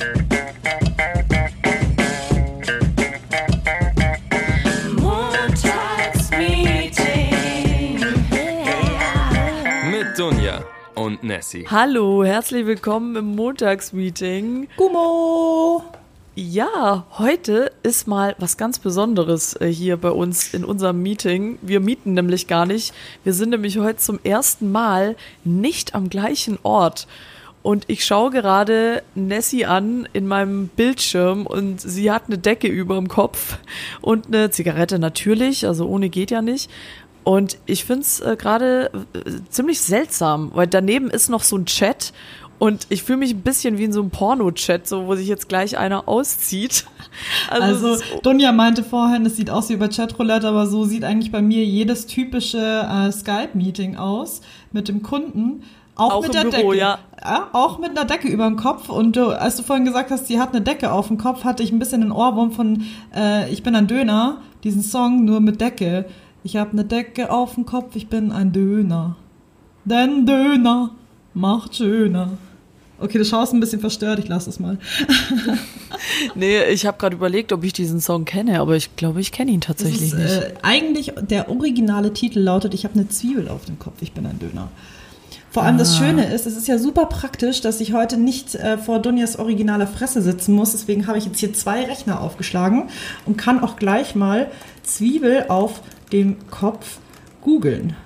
Mit Dunja und Nessie. Hallo, herzlich willkommen im Montagsmeeting. Gummo! Ja, heute ist mal was ganz Besonderes äh, hier bei uns in unserem Meeting. Wir mieten nämlich gar nicht. Wir sind nämlich heute zum ersten Mal nicht am gleichen Ort. Und ich schaue gerade Nessie an in meinem Bildschirm und sie hat eine Decke über dem Kopf und eine Zigarette natürlich, also ohne geht ja nicht. Und ich finde es äh, gerade äh, ziemlich seltsam, weil daneben ist noch so ein Chat und ich fühle mich ein bisschen wie in so einem Porno-Chat, so wo sich jetzt gleich einer auszieht. Also, ist- Dunja meinte vorhin, es sieht aus wie über Chatroulette, aber so sieht eigentlich bei mir jedes typische äh, Skype-Meeting aus mit dem Kunden. Auch, Auch mit der Büro, Decke. ja. auch mit einer Decke über dem Kopf. Und du, als du vorhin gesagt hast, sie hat eine Decke auf dem Kopf, hatte ich ein bisschen den Ohrwurm von äh, Ich bin ein Döner, diesen Song nur mit Decke. Ich habe eine Decke auf dem Kopf, ich bin ein Döner. Denn Döner macht schöner. Okay, du schaust ein bisschen verstört, ich lasse es mal. nee, ich habe gerade überlegt, ob ich diesen Song kenne, aber ich glaube, ich kenne ihn tatsächlich ist, nicht. äh, eigentlich der originale Titel lautet, ich habe eine Zwiebel auf dem Kopf, ich bin ein Döner. Vor allem Ah. das Schöne ist, es ist ja super praktisch, dass ich heute nicht äh, vor Dunjas originaler Fresse sitzen muss. Deswegen habe ich jetzt hier zwei Rechner aufgeschlagen und kann auch gleich mal Zwiebel auf dem Kopf googeln.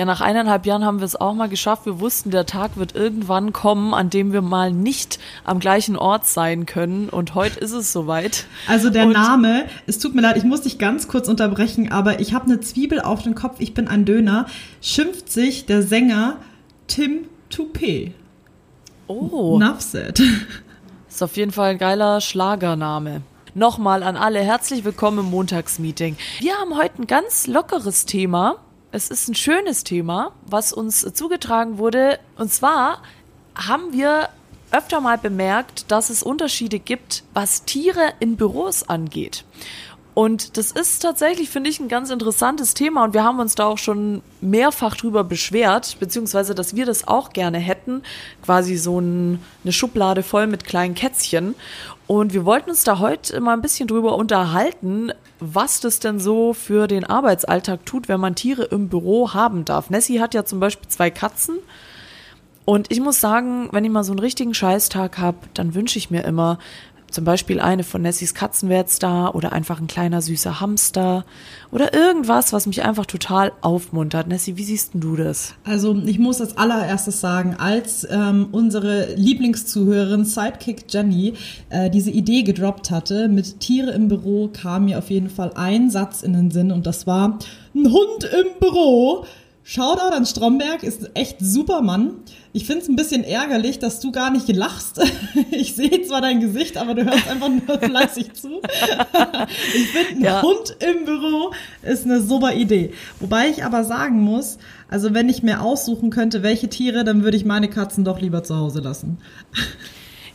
Ja, nach eineinhalb Jahren haben wir es auch mal geschafft. Wir wussten, der Tag wird irgendwann kommen, an dem wir mal nicht am gleichen Ort sein können. Und heute ist es soweit. Also der Und- Name, es tut mir leid, ich muss dich ganz kurz unterbrechen, aber ich habe eine Zwiebel auf dem Kopf, ich bin ein Döner, schimpft sich der Sänger Tim Toupé. Oh, said. ist auf jeden Fall ein geiler Schlagername. Nochmal an alle herzlich willkommen im Montagsmeeting. Wir haben heute ein ganz lockeres Thema. Es ist ein schönes Thema, was uns zugetragen wurde. Und zwar haben wir öfter mal bemerkt, dass es Unterschiede gibt, was Tiere in Büros angeht. Und das ist tatsächlich, finde ich, ein ganz interessantes Thema und wir haben uns da auch schon mehrfach drüber beschwert, beziehungsweise, dass wir das auch gerne hätten, quasi so ein, eine Schublade voll mit kleinen Kätzchen. Und wir wollten uns da heute mal ein bisschen drüber unterhalten, was das denn so für den Arbeitsalltag tut, wenn man Tiere im Büro haben darf. Nessie hat ja zum Beispiel zwei Katzen. Und ich muss sagen, wenn ich mal so einen richtigen Scheißtag habe, dann wünsche ich mir immer zum Beispiel eine von Nessies Katzen wäre da oder einfach ein kleiner süßer Hamster oder irgendwas, was mich einfach total aufmuntert. Nessie, wie siehst denn du das? Also ich muss als allererstes sagen, als ähm, unsere Lieblingszuhörerin Sidekick Jenny äh, diese Idee gedroppt hatte mit Tiere im Büro, kam mir auf jeden Fall ein Satz in den Sinn und das war ein Hund im Büro. Shoutout an Stromberg, ist echt super Mann. Ich finde es ein bisschen ärgerlich, dass du gar nicht lachst. Ich sehe zwar dein Gesicht, aber du hörst einfach nur fleißig zu. Ich finde, ein Ja. Hund im Büro ist eine super Idee. Wobei ich aber sagen muss, also wenn ich mir aussuchen könnte, welche Tiere, dann würde ich meine Katzen doch lieber zu Hause lassen.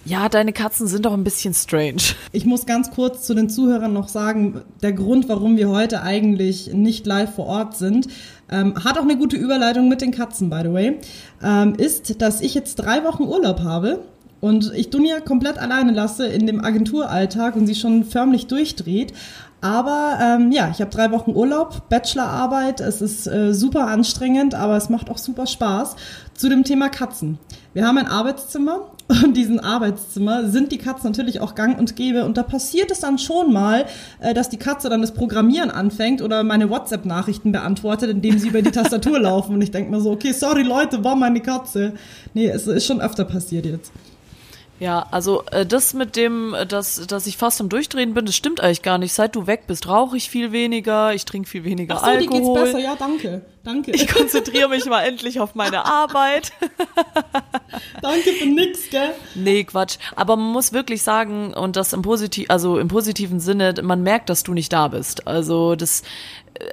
Ja, deine Katzen sind doch ein bisschen strange. Ich muss ganz kurz zu den Zuhörern noch sagen, der Grund, warum wir heute eigentlich nicht live vor Ort sind, ähm, hat auch eine gute Überleitung mit den Katzen, by the way, ähm, ist, dass ich jetzt drei Wochen Urlaub habe und ich Dunja komplett alleine lasse in dem Agenturalltag und sie schon förmlich durchdreht. Aber ähm, ja, ich habe drei Wochen Urlaub, Bachelorarbeit, es ist äh, super anstrengend, aber es macht auch super Spaß. Zu dem Thema Katzen. Wir haben ein Arbeitszimmer und diesem Arbeitszimmer sind die Katzen natürlich auch gang und gäbe. Und da passiert es dann schon mal, äh, dass die Katze dann das Programmieren anfängt oder meine WhatsApp-Nachrichten beantwortet, indem sie über die Tastatur laufen. Und ich denke mir so, okay, sorry Leute, war meine Katze. Nee, es ist schon öfter passiert jetzt. Ja, also äh, das mit dem, äh, dass, dass ich fast am Durchdrehen bin, das stimmt eigentlich gar nicht. Seit du weg bist, rauche ich viel weniger, ich trinke viel weniger Ach so, Alkohol. geht's besser. Ja, danke. Danke. Ich konzentriere mich mal endlich auf meine Arbeit. danke für nix, gell? Nee, Quatsch. Aber man muss wirklich sagen, und das im positiv, also im positiven Sinne, man merkt, dass du nicht da bist. Also das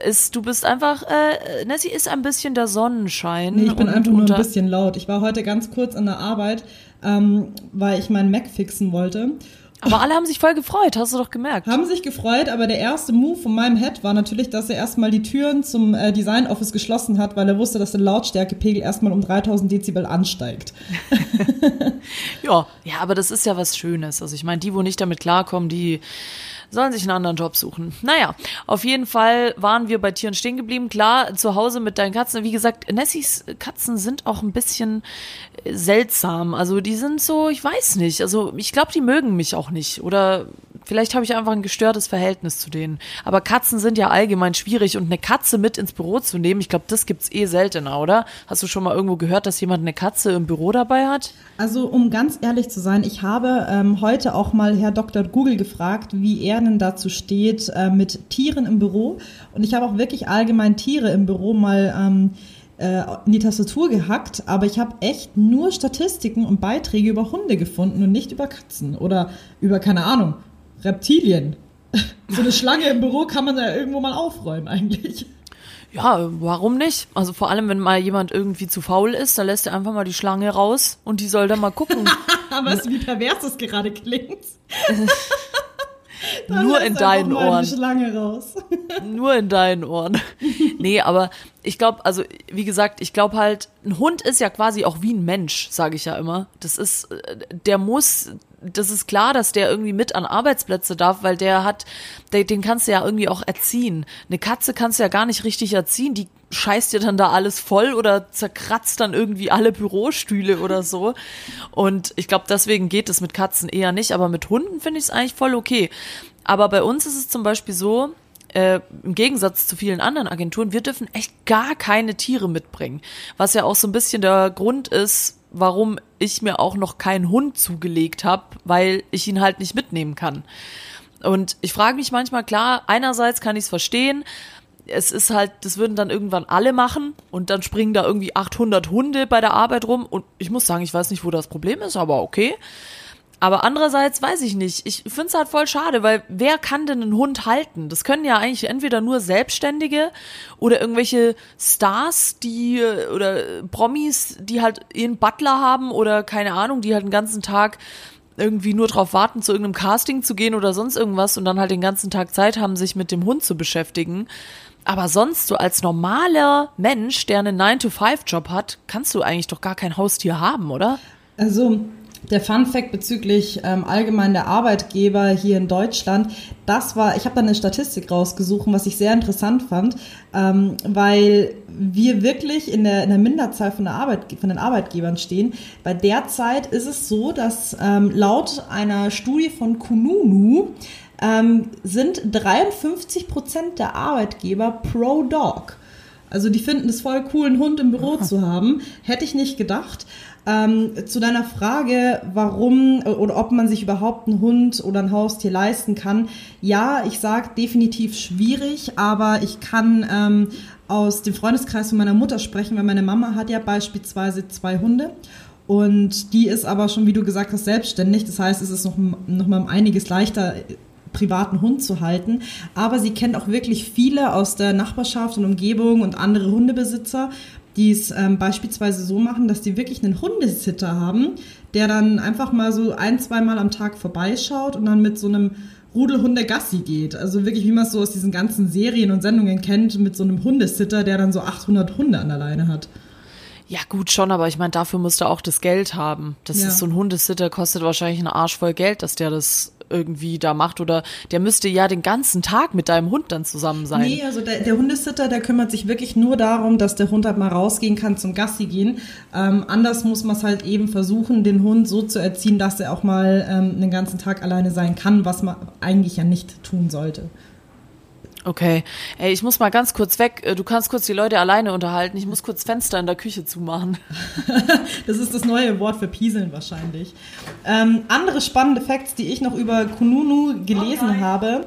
ist, du bist einfach, äh, Nessie ist ein bisschen der Sonnenschein. Nee, ich bin einfach nur ein bisschen laut. Ich war heute ganz kurz in der Arbeit, ähm, weil ich meinen Mac fixen wollte. Aber alle haben sich voll gefreut, hast du doch gemerkt. Haben sich gefreut, aber der erste Move von meinem Head war natürlich, dass er erstmal die Türen zum äh, Design Office geschlossen hat, weil er wusste, dass der Lautstärkepegel erstmal um 3000 Dezibel ansteigt. ja, ja, aber das ist ja was Schönes. Also ich meine, die, wo nicht damit klarkommen, die sollen sich einen anderen Job suchen. Naja, auf jeden Fall waren wir bei Tieren stehen geblieben. Klar, zu Hause mit deinen Katzen. Wie gesagt, Nessies Katzen sind auch ein bisschen äh, seltsam. Also die sind so, ich weiß nicht. Also ich glaube, die mögen mich auch nicht. Oder vielleicht habe ich einfach ein gestörtes Verhältnis zu denen. Aber Katzen sind ja allgemein schwierig und eine Katze mit ins Büro zu nehmen, ich glaube, das gibt's eh seltener, oder? Hast du schon mal irgendwo gehört, dass jemand eine Katze im Büro dabei hat? Also, um ganz ehrlich zu sein, ich habe ähm, heute auch mal Herr Dr. Google gefragt, wie er denn dazu steht äh, mit Tieren im Büro. Und ich habe auch wirklich allgemein Tiere im Büro mal ähm, äh, in die Tastatur gehackt, aber ich habe echt nur Statistiken und Beiträge über Hunde gefunden und nicht über Katzen oder über, keine Ahnung, Reptilien. So eine Schlange im Büro kann man ja irgendwo mal aufräumen eigentlich. Ja, warum nicht? Also vor allem, wenn mal jemand irgendwie zu faul ist, dann lässt er einfach mal die Schlange raus und die soll dann mal gucken. du, wie pervers das gerade klingt? Nur in deinen Ohren. Schlange raus. Nur in deinen Ohren. Nee, aber ich glaube, also wie gesagt, ich glaube halt, ein Hund ist ja quasi auch wie ein Mensch, sage ich ja immer. Das ist, äh, der muss, das ist klar, dass der irgendwie mit an Arbeitsplätze darf, weil der hat, der, den kannst du ja irgendwie auch erziehen. Eine Katze kannst du ja gar nicht richtig erziehen, die scheißt dir dann da alles voll oder zerkratzt dann irgendwie alle Bürostühle oder so. Und ich glaube, deswegen geht es mit Katzen eher nicht, aber mit Hunden finde ich es eigentlich voll okay. Aber bei uns ist es zum Beispiel so, äh, im Gegensatz zu vielen anderen Agenturen, wir dürfen echt gar keine Tiere mitbringen. Was ja auch so ein bisschen der Grund ist, warum ich mir auch noch keinen Hund zugelegt habe, weil ich ihn halt nicht mitnehmen kann. Und ich frage mich manchmal, klar, einerseits kann ich es verstehen, es ist halt, das würden dann irgendwann alle machen und dann springen da irgendwie 800 Hunde bei der Arbeit rum und ich muss sagen, ich weiß nicht, wo das Problem ist, aber okay. Aber andererseits weiß ich nicht. Ich finde es halt voll schade, weil wer kann denn einen Hund halten? Das können ja eigentlich entweder nur Selbstständige oder irgendwelche Stars, die oder Promis, die halt ihren Butler haben oder keine Ahnung, die halt den ganzen Tag irgendwie nur drauf warten, zu irgendeinem Casting zu gehen oder sonst irgendwas und dann halt den ganzen Tag Zeit haben, sich mit dem Hund zu beschäftigen. Aber sonst, so als normaler Mensch, der einen 9-to-5-Job hat, kannst du eigentlich doch gar kein Haustier haben, oder? Also, der Fun Fact bezüglich ähm, allgemein der Arbeitgeber hier in Deutschland, das war, ich habe da eine Statistik rausgesucht, was ich sehr interessant fand, ähm, weil wir wirklich in der, in der Minderzahl von, der Arbeit, von den Arbeitgebern stehen. Bei derzeit ist es so, dass ähm, laut einer Studie von Kununu ähm, sind 53 Prozent der Arbeitgeber pro Dog. Also die finden es voll cool, einen Hund im Büro zu haben. Hätte ich nicht gedacht. Ähm, zu deiner Frage, warum oder ob man sich überhaupt einen Hund oder ein Haustier leisten kann. Ja, ich sage definitiv schwierig, aber ich kann ähm, aus dem Freundeskreis von meiner Mutter sprechen, weil meine Mama hat ja beispielsweise zwei Hunde. Und die ist aber schon, wie du gesagt hast, selbstständig. Das heißt, es ist noch, noch mal einiges leichter, privaten Hund zu halten. Aber sie kennt auch wirklich viele aus der Nachbarschaft und Umgebung und andere Hundebesitzer, die es ähm, beispielsweise so machen, dass die wirklich einen Hundesitter haben, der dann einfach mal so ein, zweimal am Tag vorbeischaut und dann mit so einem Rudelhunde Gassi geht. Also wirklich, wie man es so aus diesen ganzen Serien und Sendungen kennt, mit so einem Hundesitter, der dann so 800 Hunde an der Leine hat. Ja, gut schon, aber ich meine, dafür musst du auch das Geld haben. Das ja. ist so ein Hundesitter, kostet wahrscheinlich einen Arsch voll Geld, dass der das irgendwie da macht oder der müsste ja den ganzen Tag mit deinem Hund dann zusammen sein. Nee, also der, der Hundesitter, der kümmert sich wirklich nur darum, dass der Hund halt mal rausgehen kann zum Gassi gehen. Ähm, anders muss man es halt eben versuchen, den Hund so zu erziehen, dass er auch mal ähm, den ganzen Tag alleine sein kann, was man eigentlich ja nicht tun sollte. Okay. Ey, ich muss mal ganz kurz weg. Äh, du kannst kurz die Leute alleine unterhalten. Ich muss kurz Fenster in der Küche zumachen. das ist das neue Wort für Pieseln wahrscheinlich. Ähm, andere spannende Facts, die ich noch über Kununu gelesen okay. habe,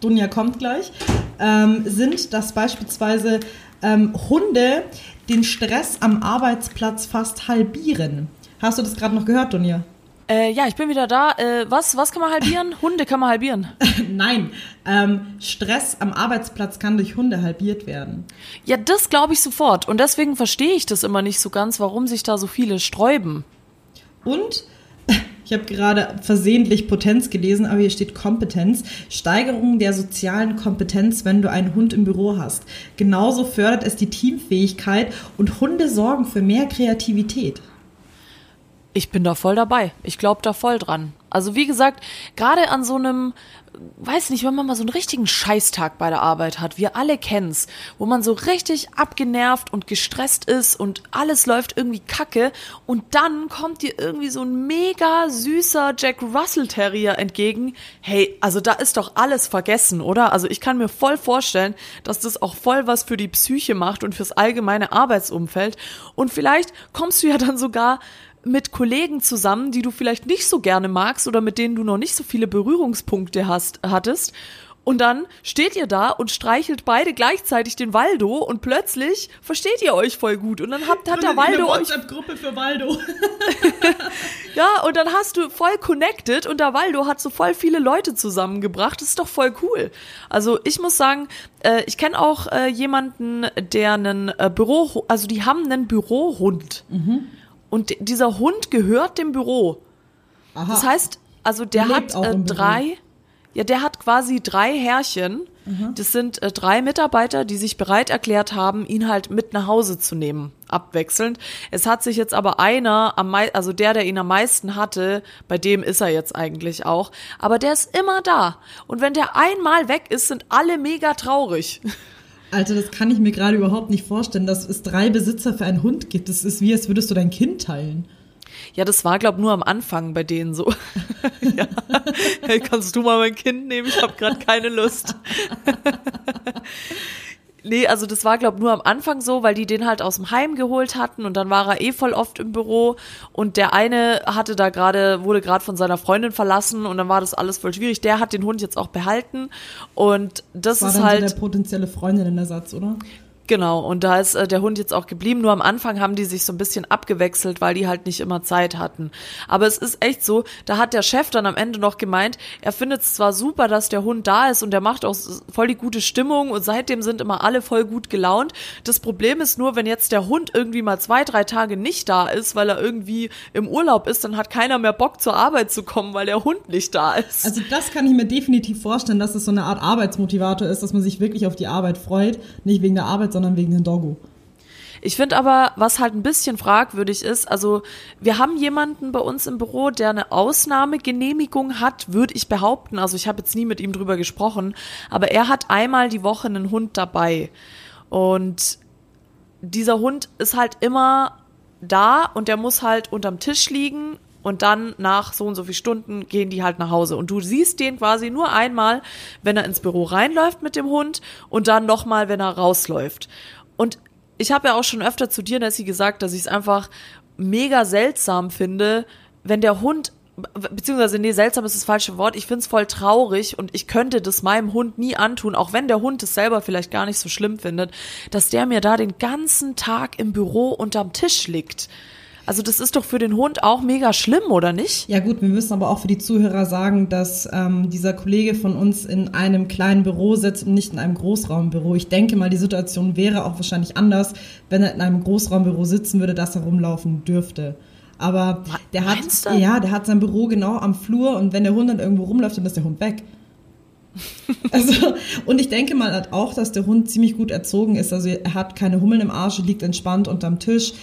Dunja kommt gleich, ähm, sind, dass beispielsweise ähm, Hunde den Stress am Arbeitsplatz fast halbieren. Hast du das gerade noch gehört, Dunja? Äh, ja, ich bin wieder da. Äh, was, was kann man halbieren? Hunde kann man halbieren. Nein, ähm, Stress am Arbeitsplatz kann durch Hunde halbiert werden. Ja, das glaube ich sofort. Und deswegen verstehe ich das immer nicht so ganz, warum sich da so viele sträuben. Und Ich habe gerade versehentlich Potenz gelesen, aber hier steht Kompetenz. Steigerung der sozialen Kompetenz, wenn du einen Hund im Büro hast. Genauso fördert es die Teamfähigkeit und Hunde sorgen für mehr Kreativität. Ich bin da voll dabei. Ich glaube da voll dran. Also wie gesagt, gerade an so einem, weiß nicht, wenn man mal so einen richtigen Scheißtag bei der Arbeit hat, wir alle kennen's, wo man so richtig abgenervt und gestresst ist und alles läuft irgendwie kacke und dann kommt dir irgendwie so ein mega süßer Jack Russell Terrier entgegen. Hey, also da ist doch alles vergessen, oder? Also ich kann mir voll vorstellen, dass das auch voll was für die Psyche macht und fürs allgemeine Arbeitsumfeld und vielleicht kommst du ja dann sogar mit Kollegen zusammen, die du vielleicht nicht so gerne magst oder mit denen du noch nicht so viele Berührungspunkte hast, hattest. Und dann steht ihr da und streichelt beide gleichzeitig den Waldo und plötzlich versteht ihr euch voll gut. Und dann habt, hat der Waldo eine WhatsApp-Gruppe für Waldo. ja, und dann hast du voll connected und der Waldo hat so voll viele Leute zusammengebracht. Das ist doch voll cool. Also ich muss sagen, äh, ich kenne auch äh, jemanden, der einen äh, Büro, also die haben einen Bürohund. Mhm. Und dieser Hund gehört dem Büro. Aha. Das heißt, also der hat äh, drei, ja, der hat quasi drei Herrchen. Mhm. Das sind äh, drei Mitarbeiter, die sich bereit erklärt haben, ihn halt mit nach Hause zu nehmen, abwechselnd. Es hat sich jetzt aber einer, am mei also der, der ihn am meisten hatte, bei dem ist er jetzt eigentlich auch. Aber der ist immer da. Und wenn der einmal weg ist, sind alle mega traurig. Alter, das kann ich mir gerade überhaupt nicht vorstellen, dass es drei Besitzer für einen Hund gibt. Das ist wie, als würdest du dein Kind teilen. Ja, das war, glaub nur am Anfang bei denen so. ja. Hey, kannst du mal mein Kind nehmen? Ich habe gerade keine Lust. Nee, also das war, glaube nur am Anfang so, weil die den halt aus dem Heim geholt hatten und dann war er eh voll oft im Büro und der eine hatte da gerade, wurde gerade von seiner Freundin verlassen und dann war das alles voll schwierig. Der hat den Hund jetzt auch behalten und das, das war ist dann halt. So der potenzielle Freundinnenersatz, oder? Genau, und da ist äh, der Hund jetzt auch geblieben. Nur am Anfang haben die sich so ein bisschen abgewechselt, weil die halt nicht immer Zeit hatten. Aber es ist echt so, da hat der Chef dann am Ende noch gemeint, er findet es zwar super, dass der Hund da ist und der macht auch voll die gute Stimmung und seitdem sind immer alle voll gut gelaunt. Das Problem ist nur, wenn jetzt der Hund irgendwie mal zwei, drei Tage nicht da ist, weil er irgendwie im Urlaub ist, dann hat keiner mehr Bock zur Arbeit zu kommen, weil der Hund nicht da ist. Also das kann ich mir definitiv vorstellen, dass es so eine Art Arbeitsmotivator ist, dass man sich wirklich auf die Arbeit freut, nicht wegen der Arbeit, sondern wegen dem Doggo. Ich finde aber, was halt ein bisschen fragwürdig ist, also wir haben jemanden bei uns im Büro, der eine Ausnahmegenehmigung hat, würde ich behaupten. Also ich habe jetzt nie mit ihm drüber gesprochen, aber er hat einmal die Woche einen Hund dabei. Und dieser Hund ist halt immer da und der muss halt unterm Tisch liegen und dann nach so und so viel Stunden gehen die halt nach Hause. Und du siehst den quasi nur einmal, wenn er ins Büro reinläuft mit dem Hund und dann nochmal, wenn er rausläuft. Und ich habe ja auch schon öfter zu dir, Nessie, gesagt, dass ich es einfach mega seltsam finde, wenn der Hund beziehungsweise nee, seltsam ist das falsche Wort. Ich find's voll traurig und ich könnte das meinem Hund nie antun, auch wenn der Hund es selber vielleicht gar nicht so schlimm findet, dass der mir da den ganzen Tag im Büro unterm Tisch liegt. Also das ist doch für den Hund auch mega schlimm, oder nicht? Ja gut, wir müssen aber auch für die Zuhörer sagen, dass ähm, dieser Kollege von uns in einem kleinen Büro sitzt und nicht in einem Großraumbüro. Ich denke mal, die Situation wäre auch wahrscheinlich anders, wenn er in einem Großraumbüro sitzen würde, dass er rumlaufen dürfte. Aber der hat, ja, der hat sein Büro genau am Flur und wenn der Hund dann irgendwo rumläuft, dann ist der Hund weg. Also, und ich denke mal auch, dass der Hund ziemlich gut erzogen ist. Also er hat keine Hummeln im Arsch, liegt entspannt unterm Tisch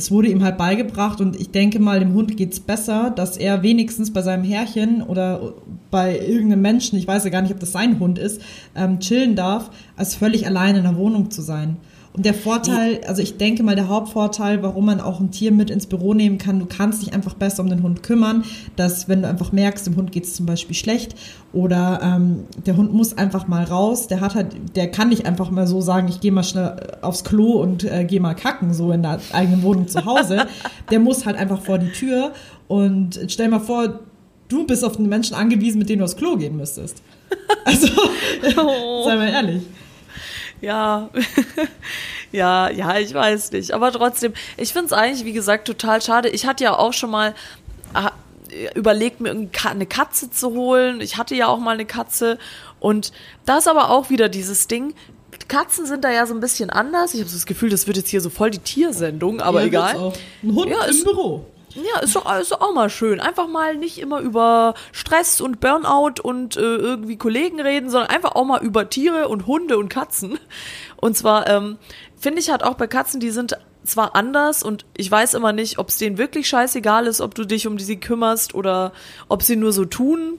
es wurde ihm halt beigebracht und ich denke mal, dem Hund geht's besser, dass er wenigstens bei seinem Herrchen oder bei irgendeinem Menschen, ich weiß ja gar nicht, ob das sein Hund ist, ähm, chillen darf, als völlig allein in der Wohnung zu sein. Und der Vorteil, also ich denke mal, der Hauptvorteil, warum man auch ein Tier mit ins Büro nehmen kann, du kannst dich einfach besser um den Hund kümmern, dass wenn du einfach merkst, dem Hund geht es zum Beispiel schlecht oder ähm, der Hund muss einfach mal raus, der hat halt, der kann nicht einfach mal so sagen, ich gehe mal schnell aufs Klo und äh, gehe mal kacken, so in der eigenen Wohnung zu Hause. der muss halt einfach vor die Tür und stell mal vor, du bist auf einen Menschen angewiesen, mit dem du aufs Klo gehen müsstest. Also, oh. sei mal ehrlich. Ja, ja, ja, ich weiß nicht. Aber trotzdem, ich finde es eigentlich, wie gesagt, total schade. Ich hatte ja auch schon mal ah, überlegt, mir eine Katze zu holen. Ich hatte ja auch mal eine Katze. Und da ist aber auch wieder dieses Ding. Katzen sind da ja so ein bisschen anders. Ich habe so das Gefühl, das wird jetzt hier so voll die Tiersendung, aber ja, egal. Ein Hund ja, im Büro. Ja, ist doch, doch auch mal schön. Einfach mal nicht immer über Stress und Burnout und äh, irgendwie Kollegen reden, sondern einfach auch mal über Tiere und Hunde und Katzen. Und zwar ähm, finde ich halt auch bei Katzen, die sind zwar anders und ich weiß immer nicht, ob es denen wirklich scheißegal ist, ob du dich um sie kümmerst oder ob sie nur so tun.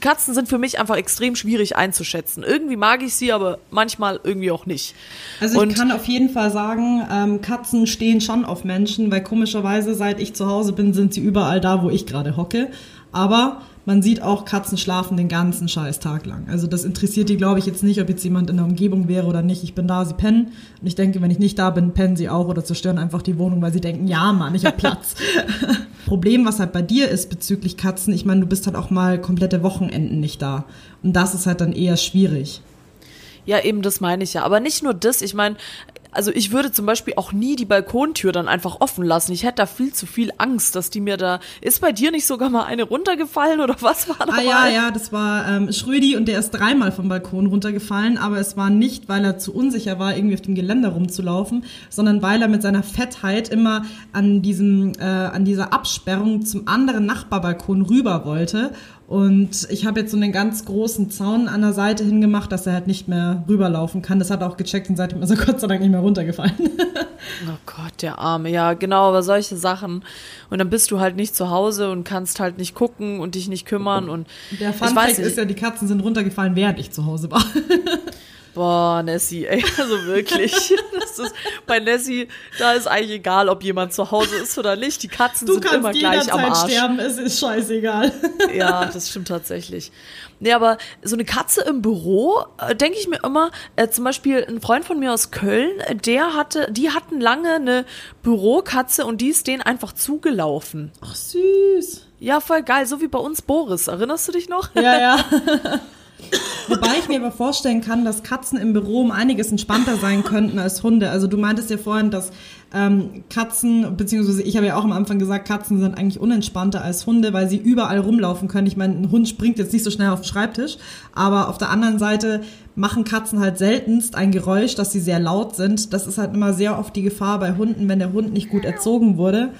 Katzen sind für mich einfach extrem schwierig einzuschätzen. Irgendwie mag ich sie, aber manchmal irgendwie auch nicht. Also ich Und- kann auf jeden Fall sagen, ähm, Katzen stehen schon auf Menschen, weil komischerweise, seit ich zu Hause bin, sind sie überall da, wo ich gerade hocke. Aber man sieht auch, Katzen schlafen den ganzen scheiß Tag lang. Also das interessiert die, glaube ich, jetzt nicht, ob jetzt jemand in der Umgebung wäre oder nicht. Ich bin da, sie pennen. Und ich denke, wenn ich nicht da bin, pennen sie auch oder zerstören einfach die Wohnung, weil sie denken, ja Mann, ich habe Platz. Problem, was halt bei dir ist bezüglich Katzen, ich meine, du bist halt auch mal komplette Wochenenden nicht da. Und das ist halt dann eher schwierig. Ja, eben das meine ich ja. Aber nicht nur das, ich meine, also ich würde zum Beispiel auch nie die Balkontür dann einfach offen lassen. Ich hätte da viel zu viel Angst, dass die mir da. Ist bei dir nicht sogar mal eine runtergefallen oder was war da Ah ja, ja, das war ähm, Schrödi und der ist dreimal vom Balkon runtergefallen, aber es war nicht, weil er zu unsicher war, irgendwie auf dem Geländer rumzulaufen, sondern weil er mit seiner Fettheit immer an diesem, äh, an dieser Absperrung zum anderen Nachbarbalkon rüber wollte. Und ich habe jetzt so einen ganz großen Zaun an der Seite hingemacht, dass er halt nicht mehr rüberlaufen kann. Das hat er auch gecheckt und seitdem ist er Gott sei Dank nicht mehr runtergefallen. Oh Gott, der Arme. Ja, genau, aber solche Sachen. Und dann bist du halt nicht zu Hause und kannst halt nicht gucken und dich nicht kümmern und Der Fun weiß Fact ist ja, die Katzen sind runtergefallen, während ich zu Hause war. Boah, Nessie, ey, also wirklich. Das ist, bei Nessie, da ist eigentlich egal, ob jemand zu Hause ist oder nicht. Die Katzen Du sind immer kannst gleich am Arsch. sterben, es ist scheißegal. Ja, das stimmt tatsächlich. Nee, aber so eine Katze im Büro, äh, denke ich mir immer, äh, zum Beispiel ein Freund von mir aus Köln, äh, der hatte, die hatten lange eine Bürokatze und die ist denen einfach zugelaufen. Ach süß. Ja, voll geil, so wie bei uns Boris. Erinnerst du dich noch? Ja, ja. Wobei ich mir aber vorstellen kann, dass Katzen im Büro um einiges entspannter sein könnten als Hunde. Also du meintest ja vorhin, dass ähm, Katzen, beziehungsweise ich habe ja auch am Anfang gesagt, Katzen sind eigentlich unentspannter als Hunde, weil sie überall rumlaufen können. Ich meine, ein Hund springt jetzt nicht so schnell auf den Schreibtisch, aber auf der anderen Seite machen Katzen halt seltenst ein Geräusch, dass sie sehr laut sind. Das ist halt immer sehr oft die Gefahr bei Hunden, wenn der Hund nicht gut erzogen wurde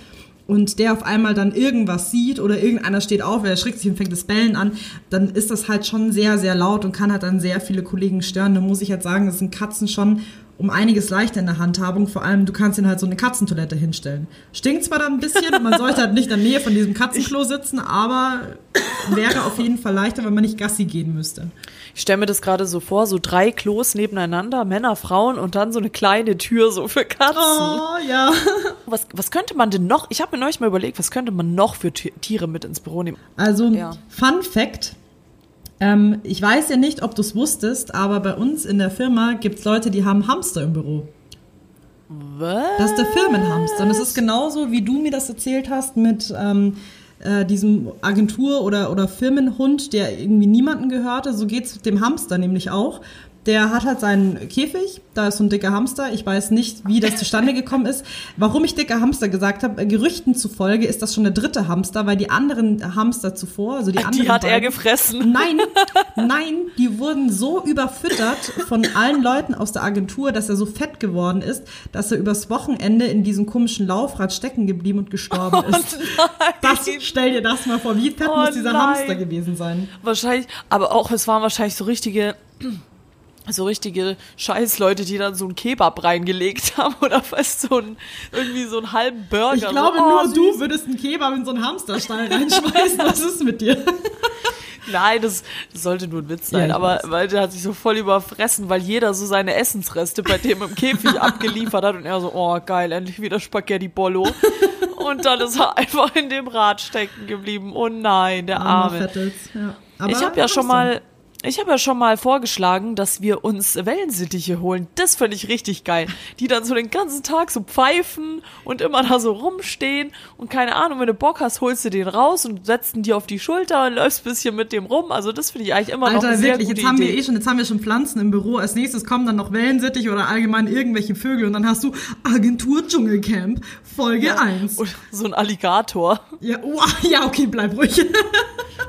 und der auf einmal dann irgendwas sieht oder irgendeiner steht auf, er erschrickt sich und fängt das Bellen an, dann ist das halt schon sehr, sehr laut und kann halt dann sehr viele Kollegen stören. Da muss ich halt sagen, das sind Katzen schon um einiges leichter in der Handhabung. Vor allem, du kannst ihnen halt so eine Katzentoilette hinstellen. Stinkt zwar dann ein bisschen, man sollte halt nicht in der Nähe von diesem Katzenklo sitzen, aber wäre auf jeden Fall leichter, wenn man nicht Gassi gehen müsste. Ich stelle mir das gerade so vor, so drei Klos nebeneinander, Männer, Frauen und dann so eine kleine Tür so für Katzen. Oh, ja. Was, was könnte man denn noch, ich habe mir neulich mal überlegt, was könnte man noch für Ti- Tiere mit ins Büro nehmen? Also, Ja. Fun Fact. Ähm, ich weiß ja nicht, ob du es wusstest, aber bei uns in der Firma gibt es Leute, die haben Hamster im Büro. Was? Das ist der Firmenhamster. Und es ist genauso, wie du mir das erzählt hast mit ähm, äh, diesem Agentur- oder, oder Firmenhund, der irgendwie niemanden gehörte. So geht's dem Hamster nämlich auch. Der hat halt seinen Käfig, da ist so ein dicker Hamster. Ich weiß nicht, wie das zustande gekommen ist. Warum ich dicker Hamster gesagt habe, Gerüchten zufolge ist das schon der dritte Hamster, weil die anderen Hamster zuvor, also die anderen Die hat er beiden- gefressen. Nein, nein, die wurden so überfüttert von allen Leuten aus der Agentur, dass er so fett geworden ist, dass er übers Wochenende in diesem komischen Laufrad stecken geblieben und gestorben ist. Das, stell dir das mal vor, wie fett Oh muss dieser nein. Hamster gewesen sein? Wahrscheinlich, aber auch, es waren wahrscheinlich so richtige, so richtige Scheißleute, die dann so einen Kebab reingelegt haben oder was, so ein, irgendwie so einen halben Burger. Ich glaube, so, oh, nur süß. du würdest einen Kebab in so einen Hamsterstall reinschmeißen. Was ist mit dir? Nein, das, das sollte nur ein Witz Ja, sein, ich aber weil der hat sich so voll überfressen, weil jeder so seine Essensreste bei dem im Käfig abgeliefert hat und er so, oh geil, endlich wieder Spaghetti Bollo. Und dann ist er einfach in dem Rad stecken geblieben. Oh nein, der Arme. Ja. Ich habe ja schon mal, ich habe ja schon mal vorgeschlagen, dass wir uns Wellensittiche holen. Das finde ich richtig geil. Die dann so den ganzen Tag so pfeifen und immer da so rumstehen und keine Ahnung, wenn du Bock hast, holst du den raus und setzt ihn dir auf die Schulter und läufst ein bisschen mit dem rum. Also das finde ich eigentlich immer noch Alter, eine sehr wirklich, gute jetzt haben Idee. wir eh schon, jetzt haben wir schon Pflanzen im Büro. Als nächstes kommen dann noch Wellensittich oder allgemein irgendwelche Vögel und dann hast du Agentur Dschungelcamp, Folge 1. Und so ein Alligator. Ja, oh, ja, okay, bleib ruhig.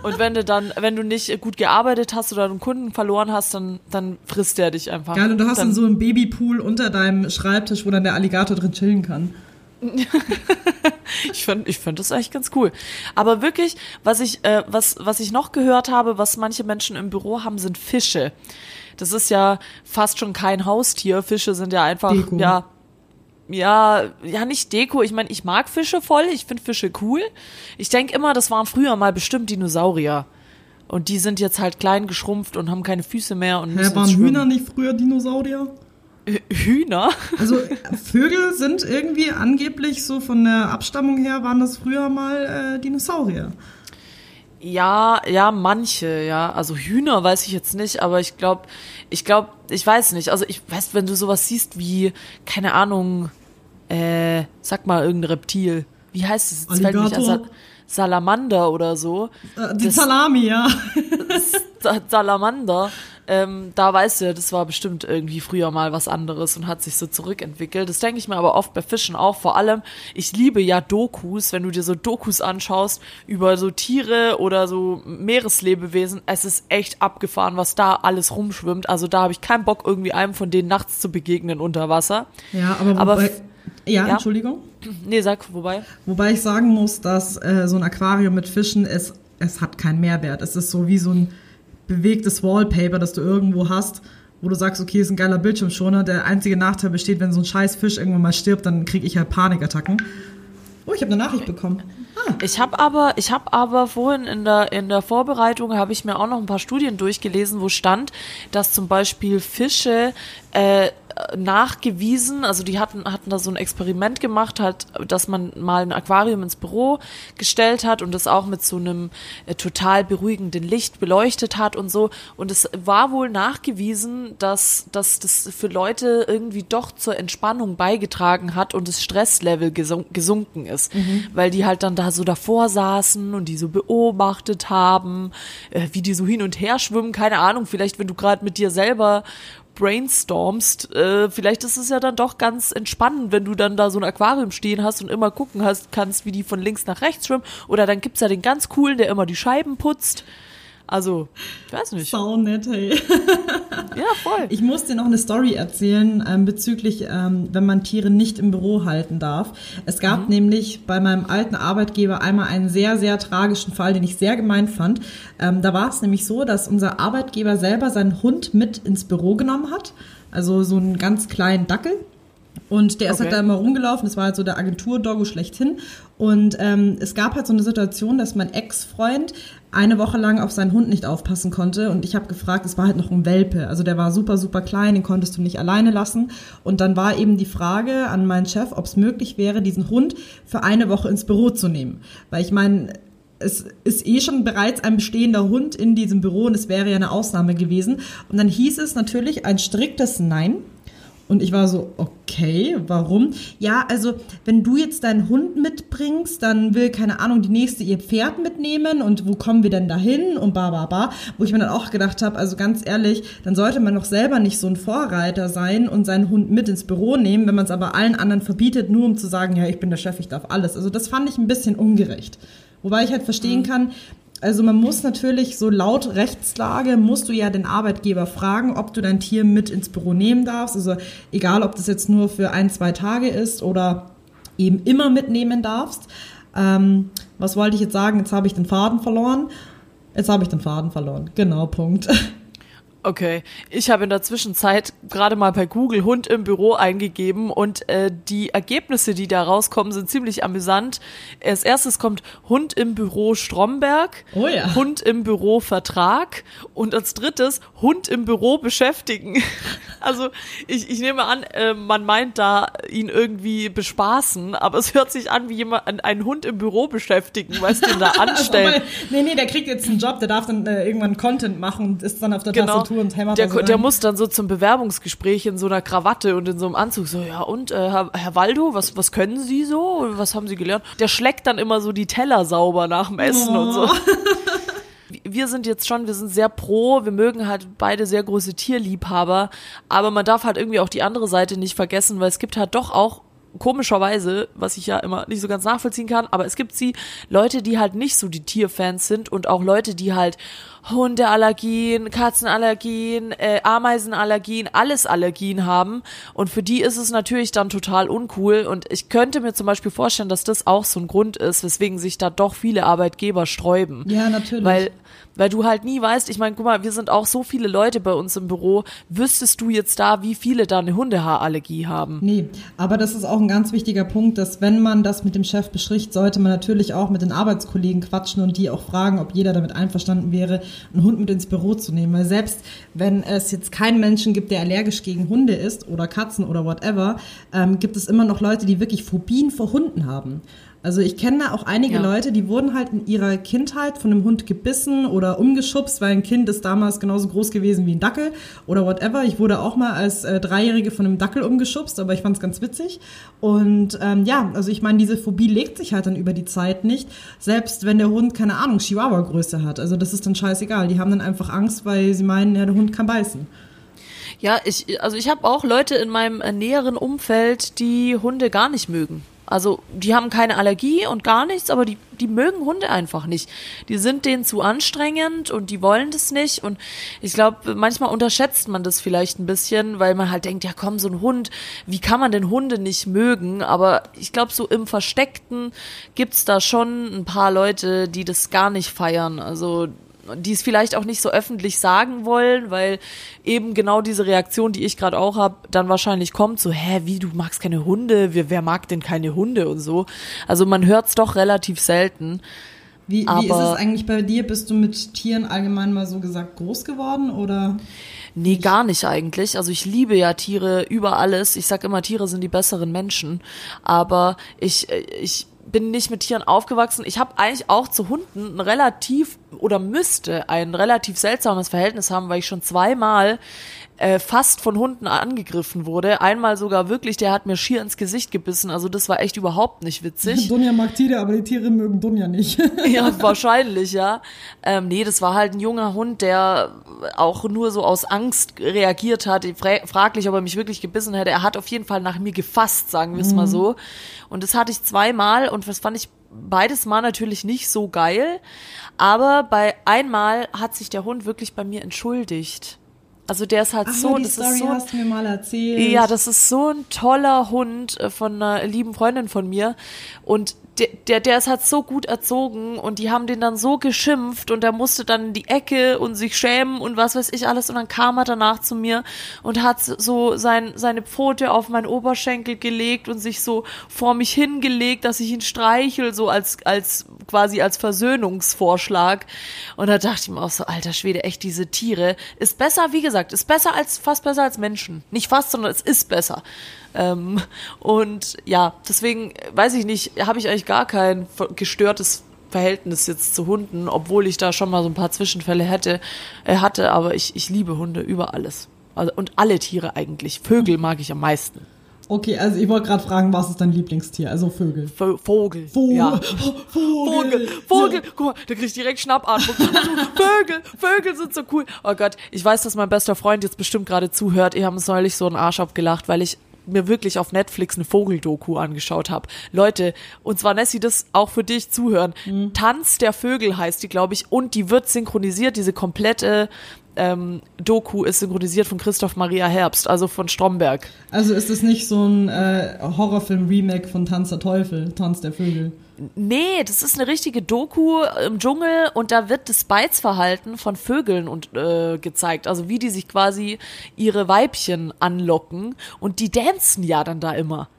Und wenn du dann, wenn du nicht gut gearbeitet hast oder einen Kunden verloren hast, dann, dann frisst der dich einfach. Geil, und du hast dann, dann so einen Babypool unter deinem Schreibtisch, wo dann der Alligator drin chillen kann. ich finde ich find das eigentlich ganz cool. Aber wirklich, was ich, äh, was, was ich noch gehört habe, was manche Menschen im Büro haben, sind Fische. Das ist ja fast schon kein Haustier. Fische sind ja einfach, Deko. ja, ja, ja, nicht Deko. Ich meine, ich mag Fische voll. Ich finde Fische cool. Ich denke immer, das waren früher mal bestimmt Dinosaurier. Und die sind jetzt halt klein geschrumpft und haben keine Füße mehr und Hä, waren. Hühner nicht früher Dinosaurier? Hühner? Also Vögel sind irgendwie angeblich so von der Abstammung her waren das früher mal äh, Dinosaurier. Ja, ja, manche, ja. Also Hühner weiß ich jetzt nicht, aber ich glaube, ich glaube, ich weiß nicht. Also ich weiß, wenn du sowas siehst wie, keine Ahnung, äh, sag mal irgendein Reptil. Wie heißt es? Jetzt fällt mir nicht an. Alligator? Sa Salamander oder so. Äh, die Das- Salami, ja. Sa- Salamander, ähm, da weißt du ja, das war bestimmt irgendwie früher mal was anderes und hat sich so zurückentwickelt. Das denke ich mir aber oft bei Fischen auch. Vor allem, ich liebe ja Dokus, wenn du dir so Dokus anschaust über so Tiere oder so Meereslebewesen. Es ist echt abgefahren, was da alles rumschwimmt. Also da habe ich keinen Bock, irgendwie einem von denen nachts zu begegnen unter Wasser. Ja, aber, Aber wobei, ja, ja. Entschuldigung. Nee, sag, wobei. Wobei ich sagen muss, dass äh, so ein Aquarium mit Fischen, es, es hat keinen Mehrwert. Es ist so wie so ein bewegtes Wallpaper, das du irgendwo hast, wo du sagst, okay, ist ein geiler Bildschirmschoner. Der einzige Nachteil besteht, wenn so ein scheiß Fisch irgendwann mal stirbt, dann kriege ich halt Panikattacken. Oh, ich habe eine Nachricht bekommen. Ah, Ich habe aber, ich habe aber vorhin in der in der Vorbereitung habe ich mir auch noch ein paar Studien durchgelesen, wo stand, dass zum Beispiel Fische äh, nachgewiesen, also die hatten hatten da so ein Experiment gemacht, halt, dass man mal ein Aquarium ins Büro gestellt hat und das auch mit so einem äh, total beruhigenden Licht beleuchtet hat und so. Und es war wohl nachgewiesen, dass dass das für Leute irgendwie doch zur Entspannung beigetragen hat und das Stresslevel gesun gesunken ist, weil die halt dann da so davor saßen und die so beobachtet haben, äh, wie die so hin und her schwimmen, keine Ahnung, vielleicht wenn du gerade mit dir selber brainstormst, äh, vielleicht ist es ja dann doch ganz entspannend, wenn du dann da so ein Aquarium stehen hast und immer gucken hast, kannst, wie die von links nach rechts schwimmen. Oder dann gibt's ja den ganz coolen, der immer die Scheiben putzt. Also, ich weiß nicht. sau nett, hey. Ja, voll. Ich muss dir noch eine Story erzählen ähm, bezüglich, ähm, wenn man Tiere nicht im Büro halten darf. Es gab nämlich bei meinem alten Arbeitgeber einmal einen sehr, sehr tragischen Fall, den ich sehr gemein fand. Ähm, da war es nämlich so, dass unser Arbeitgeber selber seinen Hund mit ins Büro genommen hat. Also so einen ganz kleinen Dackel. Und der ist halt Okay. da immer rumgelaufen, das war halt so der Agentur-Doggo schlechthin. Und ähm, es gab halt so eine Situation, dass mein Ex-Freund eine Woche lang auf seinen Hund nicht aufpassen konnte. Und ich habe gefragt, es war halt noch ein Welpe. Also der war super, super klein, den konntest du nicht alleine lassen. Und dann war eben die Frage an meinen Chef, ob es möglich wäre, diesen Hund für eine Woche ins Büro zu nehmen. Weil ich meine, es ist eh schon bereits ein bestehender Hund in diesem Büro und es wäre ja eine Ausnahme gewesen. Und dann hieß es natürlich ein striktes Nein. Und ich war so, okay, warum? Ja, also wenn du jetzt deinen Hund mitbringst, dann will, keine Ahnung, die nächste ihr Pferd mitnehmen und wo kommen wir denn dahin und ba, ba, ba. Wo ich mir dann auch gedacht habe, also ganz ehrlich, dann sollte man doch selber nicht so ein Vorreiter sein und seinen Hund mit ins Büro nehmen, wenn man es aber allen anderen verbietet, nur um zu sagen, ja, ich bin der Chef, ich darf alles. Also das fand ich ein bisschen ungerecht. Wobei ich halt verstehen kann, also man muss natürlich so laut Rechtslage musst du ja den Arbeitgeber fragen, ob du dein Tier mit ins Büro nehmen darfst. Also egal, ob das jetzt nur für ein, zwei Tage ist oder eben immer mitnehmen darfst. Ähm, was wollte ich jetzt sagen? Jetzt habe ich den Faden verloren. Jetzt habe ich den Faden verloren. Genau, Punkt. Okay, ich habe in der Zwischenzeit gerade mal bei Google Hund im Büro eingegeben und äh, die Ergebnisse, die da rauskommen, sind ziemlich amüsant. Als erstes kommt Hund im Büro Stromberg, Oh ja. Hund im Büro Vertrag und als drittes Hund im Büro beschäftigen. Also ich, ich nehme an, äh, man meint da ihn irgendwie bespaßen, aber es hört sich an wie jemand einen Hund im Büro beschäftigen, weißt du, den da anstellen. Aber, nee, nee, der kriegt jetzt einen Job, der darf dann äh, irgendwann Content machen und ist dann auf der Genau. Tastatur und hämmert Der, da so der muss dann so zum Bewerbungsgespräch in so einer Krawatte und in so einem Anzug so, ja und, äh, Herr, Herr Waldo, was, was können Sie so? Was haben Sie gelernt? Der schleckt dann immer so die Teller sauber nach dem Essen und so. Wir sind jetzt schon, wir sind sehr pro, wir mögen halt beide sehr große Tierliebhaber, aber man darf halt irgendwie auch die andere Seite nicht vergessen, weil es gibt halt doch auch komischerweise, was ich ja immer nicht so ganz nachvollziehen kann, aber es gibt sie, Leute, die halt nicht so die Tierfans sind und auch Leute, die halt Hundeallergien, Katzenallergien, äh, Ameisenallergien, alles Allergien haben. Und für die ist es natürlich dann total uncool. Und ich könnte mir zum Beispiel vorstellen, dass das auch so ein Grund ist, weswegen sich da doch viele Arbeitgeber sträuben. Ja, natürlich. Weil weil du halt nie weißt, ich meine, guck mal, wir sind auch so viele Leute bei uns im Büro, wüsstest du jetzt da, wie viele da eine Hundehaarallergie haben? Nee, aber das ist auch ein ganz wichtiger Punkt, dass wenn man das mit dem Chef bespricht, sollte man natürlich auch mit den Arbeitskollegen quatschen und die auch fragen, ob jeder damit einverstanden wäre, einen Hund mit ins Büro zu nehmen. Weil selbst wenn es jetzt keinen Menschen gibt, der allergisch gegen Hunde ist oder Katzen oder whatever, ähm, gibt es immer noch Leute, die wirklich Phobien vor Hunden haben. Also ich kenne da auch einige ja. Leute, die wurden halt in ihrer Kindheit von einem Hund gebissen oder umgeschubst, weil ein Kind ist damals genauso groß gewesen wie ein Dackel oder whatever. Ich wurde auch mal als äh, Dreijährige von einem Dackel umgeschubst, aber ich fand es ganz witzig. Und ähm, ja, also ich meine, diese Phobie legt sich halt dann über die Zeit nicht, selbst wenn der Hund, keine Ahnung, Chihuahua-Größe hat. Also das ist dann scheißegal. Die haben dann einfach Angst, weil sie meinen, ja, der Hund kann beißen. Ja, ich, also ich habe auch Leute in meinem äh, näheren Umfeld, die Hunde gar nicht mögen. Also die haben keine Allergie und gar nichts, aber die, die mögen Hunde einfach nicht. Die sind denen zu anstrengend und die wollen das nicht. Und ich glaube, manchmal unterschätzt man das vielleicht ein bisschen, weil man halt denkt, ja komm, so ein Hund, wie kann man denn Hunde nicht mögen? Aber ich glaube, so im Versteckten gibt's da schon ein paar Leute, die das gar nicht feiern. Also die es vielleicht auch nicht so öffentlich sagen wollen, weil eben genau diese Reaktion, die ich gerade auch habe, dann wahrscheinlich kommt, so, hä, wie, du magst keine Hunde, wer, wer mag denn keine Hunde und so. Also man hört es doch relativ selten. Wie, wie ist es eigentlich bei dir? Bist du mit Tieren allgemein mal so gesagt groß geworden oder? Nee, gar nicht eigentlich. Also ich liebe ja Tiere über alles. Ich sag immer, Tiere sind die besseren Menschen. Aber ich, ich bin nicht mit Tieren aufgewachsen. Ich habe eigentlich auch zu Hunden ein relativ oder müsste ein relativ seltsames Verhältnis haben, weil ich schon zweimal äh, fast von Hunden angegriffen wurde. Einmal sogar wirklich, der hat mir schier ins Gesicht gebissen. Also das war echt überhaupt nicht witzig. Dunja mag Tiere, aber die Tiere mögen Dunja nicht. ja, wahrscheinlich, ja. Ähm, nee, das war halt ein junger Hund, der auch nur so aus Angst reagiert hat. Fra fraglich, ob er mich wirklich gebissen hätte. Er hat auf jeden Fall nach mir gefasst, sagen wir es mhm. mal so. Und das hatte ich zweimal und das fand ich beides Mal natürlich nicht so geil. Aber bei einmal hat sich der Hund wirklich bei mir entschuldigt. Also der ist halt Ach, so, die das Story ist so, hast du mir mal erzählt. ja, das ist so ein toller Hund äh, von einer lieben Freundin von mir und der, der, der ist halt so gut erzogen und die haben den dann so geschimpft und der musste dann in die Ecke und sich schämen und was weiß ich alles und dann kam er danach zu mir und hat so sein, seine Pfote auf meinen Oberschenkel gelegt und sich so vor mich hingelegt, dass ich ihn streichel, so als, als quasi als Versöhnungsvorschlag und da dachte ich mir auch so, alter Schwede, echt diese Tiere ist besser, wie gesagt, ist besser als, fast besser als Menschen. Nicht fast, sondern es ist besser. Ähm, und ja, deswegen weiß ich nicht, habe ich eigentlich gar kein gestörtes Verhältnis jetzt zu Hunden, obwohl ich da schon mal so ein paar Zwischenfälle hätte, äh, hatte, aber ich, ich liebe Hunde über alles. Also, und alle Tiere eigentlich. Vögel mag ich am meisten. Okay, also ich wollte gerade fragen, was ist dein Lieblingstier? Also Vögel. V Vogel. Vogel. Ja. Vogel. Vogel. Vogel. Guck mal, da krieg ich direkt Schnappatmung. Vögel. Vögel sind so cool. Oh Gott, ich weiß, dass mein bester Freund jetzt bestimmt gerade zuhört. Ihr habt uns neulich so einen Arsch abgelacht, weil ich mir wirklich auf Netflix eine Vogeldoku angeschaut habe. Leute, und zwar Nessie, das auch für dich zuhören. Mhm. Tanz der Vögel heißt die, glaube ich, und die wird synchronisiert, diese komplette ähm, Doku ist synchronisiert von Christoph Maria Herbst, also von Stromberg. Also ist es nicht so ein äh, Horrorfilm-Remake von Tanz der Teufel, Tanz der Vögel? Nee, das ist eine richtige Doku im Dschungel und da wird das Beizverhalten von Vögeln und, äh, gezeigt. Also wie die sich quasi ihre Weibchen anlocken und die dancen ja dann da immer.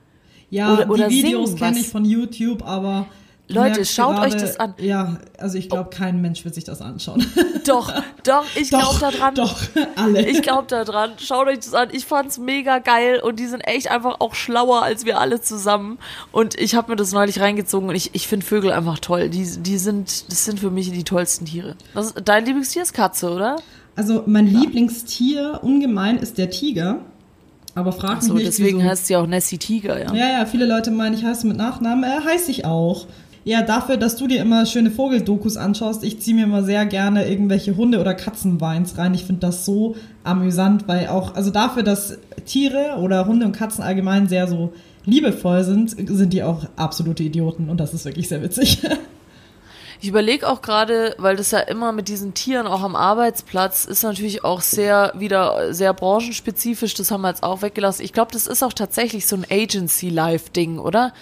Ja, oder, oder die Videos kenne ich von YouTube, aber Leute, schaut gerade, euch das an. Ja, also ich glaube, oh. kein Mensch wird sich das anschauen. Doch, doch, ich glaube da dran. Doch, alle. Ich glaube da dran. Schaut euch das an. Ich fand's mega geil und die sind echt einfach auch schlauer als wir alle zusammen. Und ich habe mir das neulich reingezogen und ich, ich finde Vögel einfach toll. Die, die sind, das sind für mich die tollsten Tiere. Was, dein Lieblingstier ist Katze, oder? Also mein ja. Lieblingstier ungemein ist der Tiger. Aber frag so, mich nicht. Deswegen wieso. heißt sie auch Nessie Tiger, ja. Ja, ja, viele Leute meinen, ich heiße mit Nachnamen. Er äh, heiße ich auch. Ja, dafür, dass du dir immer schöne Vogeldokus anschaust, ich ziehe mir immer sehr gerne irgendwelche Hunde- oder Katzenweins rein. Ich finde das so amüsant, weil auch, also dafür, dass Tiere oder Hunde und Katzen allgemein sehr so liebevoll sind, sind die auch absolute Idioten und das ist wirklich sehr witzig. Ich überlege auch gerade, weil das ja immer mit diesen Tieren auch am Arbeitsplatz ist natürlich auch sehr wieder sehr branchenspezifisch. Das haben wir jetzt auch weggelassen. Ich glaube, das ist auch tatsächlich so ein Agency-Life-Ding, oder?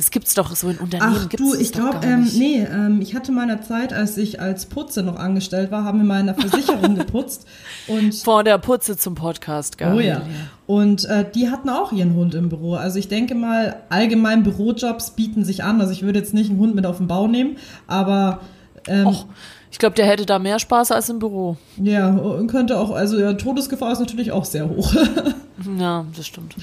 Das gibt's doch so in Unternehmen. Ach gibt's du, ich glaube, ähm, nee, ähm, ich hatte meiner Zeit, als ich als Putze noch angestellt war, haben wir mal in einer Versicherung geputzt und Von der Putze zum Podcast, gell? Oh ja. Und äh, die hatten auch ihren Hund im Büro. Also ich denke mal, allgemein Bürojobs bieten sich an. Also ich würde jetzt nicht einen Hund mit auf den Bau nehmen, aber ähm, Och, ich glaube, der hätte da mehr Spaß als im Büro. ja, könnte auch, also ja, Todesgefahr ist natürlich auch sehr hoch. Ja, das stimmt.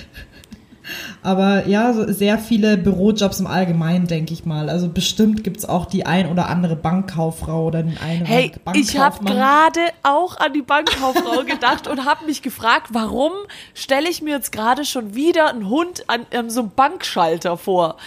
Aber ja, so sehr viele Bürojobs im Allgemeinen, denke ich mal. Also bestimmt gibt's auch die ein oder andere Bankkauffrau oder den einen Hey, oder ich habe gerade auch an die Bankkauffrau gedacht und habe mich gefragt, warum stelle ich mir jetzt gerade schon wieder einen Hund an, an so einem Bankschalter vor?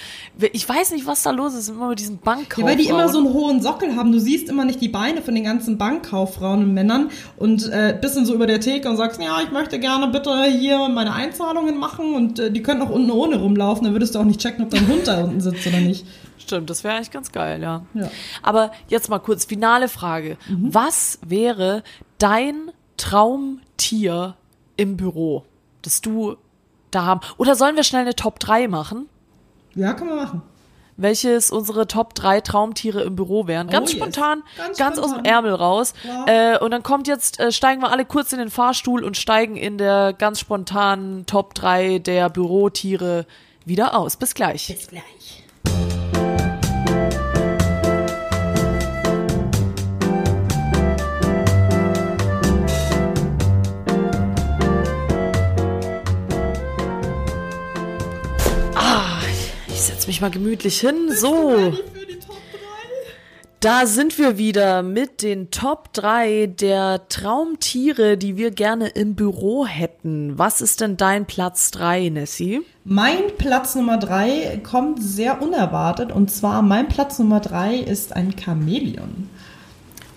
Ich weiß nicht, was da los ist immer mit diesen Ja, Bankkauffrauen. weil die immer so einen hohen Sockel haben. Du siehst immer nicht die Beine von den ganzen Bankkauffrauen und Männern und äh, bist dann so über der Theke und sagst, ja, ich möchte gerne bitte hier meine Einzahlungen machen und äh, die können auch unten ohne rumlaufen. Dann würdest du auch nicht checken, ob dein Hund da unten sitzt oder nicht. Stimmt, das wäre eigentlich ganz geil, ja. Ja. Aber jetzt mal kurz, finale Frage. Was wäre dein Traumtier im Büro, das du da haben? Oder sollen wir schnell eine Top 3 machen? Ja, kann man machen. Welches unsere Top 3 Traumtiere im Büro wären. Ganz Oh, yes. spontan, Ganz ganz, aus dem spontan. Ärmel raus. Ja. Äh, und dann kommt jetzt, äh, steigen wir alle kurz in den Fahrstuhl und steigen in der ganz spontanen Top 3 der Bürotiere wieder aus. Bis gleich. Bis gleich. Mich mal gemütlich hin. So. Da sind wir wieder mit den Top 3 der Traumtiere, die wir gerne im Büro hätten. Was ist denn dein Platz 3, Nessie? Mein Platz Nummer drei kommt sehr unerwartet und zwar mein Platz Nummer drei ist ein Chamäleon.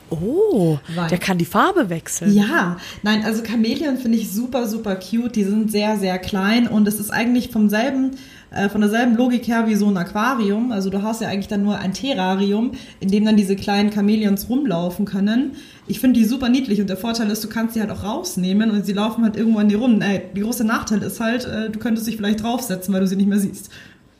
Oh, Weil- der kann die Farbe wechseln. Ja, nein, also Chamäleon finde ich super, super cute. Die sind sehr, sehr klein und es ist eigentlich vom selben, äh, von derselben Logik her wie so ein Aquarium. Also du hast ja eigentlich dann nur ein Terrarium, in dem dann diese kleinen Chamäleons rumlaufen können. Ich finde die super niedlich und der Vorteil ist, du kannst sie halt auch rausnehmen und sie laufen halt irgendwo an die Runden. Ey, die große Nachteil ist halt, äh, du könntest dich vielleicht draufsetzen, weil du sie nicht mehr siehst.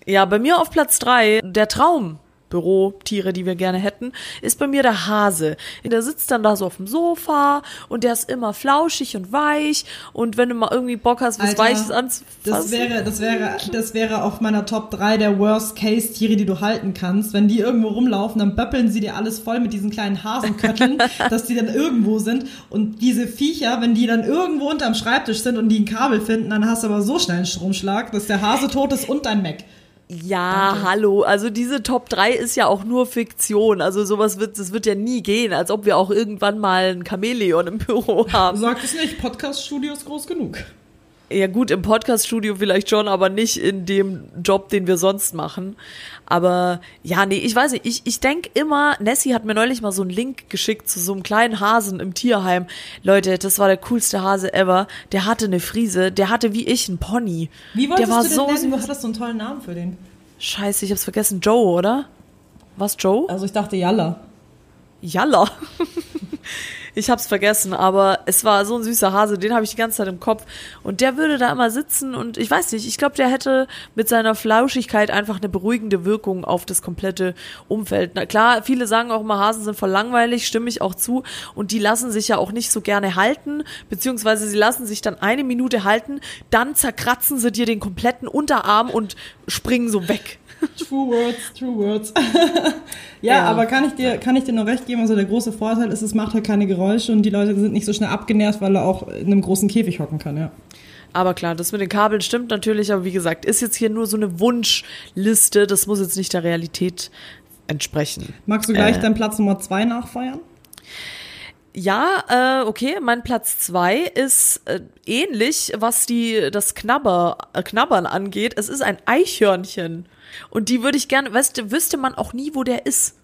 Ja, bei mir auf Platz drei der Traum. Bürotiere, die wir gerne hätten, ist bei mir der Hase. Der sitzt dann da so auf dem Sofa und der ist immer flauschig und weich und wenn du mal irgendwie Bock hast, was Alter, Weiches anzufassen. Das wäre, das wäre, das wäre auf meiner Top 3 der Worst-Case-Tiere, die du halten kannst. Wenn die irgendwo rumlaufen, dann böppeln sie dir alles voll mit diesen kleinen Hasenkötteln, dass die dann irgendwo sind. Und diese Viecher, wenn die dann irgendwo unterm Schreibtisch sind und die ein Kabel finden, dann hast du aber so schnell einen Stromschlag, dass der Hase tot ist und dein Mac. Ja, hallo. Also diese Top 3 ist ja auch nur Fiktion. Also sowas wird, das wird ja nie gehen, als ob wir auch irgendwann mal ein Chamäleon im Büro haben. Sag es nicht, Podcast-Studio ist groß genug. Ja gut, im Podcast-Studio vielleicht schon, aber nicht in dem Job, den wir sonst machen. Aber ja, nee, ich weiß nicht, ich, ich denk immer, Nessie hat mir neulich mal so einen Link geschickt zu so einem kleinen Hasen im Tierheim. Leute, das war der coolste Hase ever. Der hatte eine Friese, der hatte wie ich einen Pony. Wie wolltest der war du den so nennen? Du hattest so einen tollen Namen für den. Scheiße, ich hab's vergessen. Joe, oder? Was, Joe? Also ich dachte Jalla. Jalla. Ich hab's vergessen, aber es war so ein süßer Hase, den habe ich die ganze Zeit im Kopf. Und der würde da immer sitzen und ich weiß nicht, ich glaube, der hätte mit seiner Flauschigkeit einfach eine beruhigende Wirkung auf das komplette Umfeld. Na klar, viele sagen auch immer, Hasen sind voll langweilig, stimme ich auch zu. Und die lassen sich ja auch nicht so gerne halten, beziehungsweise sie lassen sich dann eine Minute halten, dann zerkratzen sie dir den kompletten Unterarm und springen so weg. True words, true words. ja, Ja. aber kann ich dir, kann ich dir nur recht geben, also der große Vorteil ist, es macht halt keine Geräusche und die Leute sind nicht so schnell abgenervt, weil er auch in einem großen Käfig hocken kann, ja. Aber klar, das mit den Kabeln stimmt natürlich, aber wie gesagt, ist jetzt hier nur so eine Wunschliste, das muss jetzt nicht der Realität entsprechen. Magst du gleich Äh. deinen Platz Nummer zwei nachfeiern? Ja, äh, okay, mein Platz zwei ist äh, ähnlich, was die das Knabber, äh, Knabbern angeht. Es ist ein Eichhörnchen. Und die würde ich gerne, weißt du, wüsste man auch nie, wo der ist.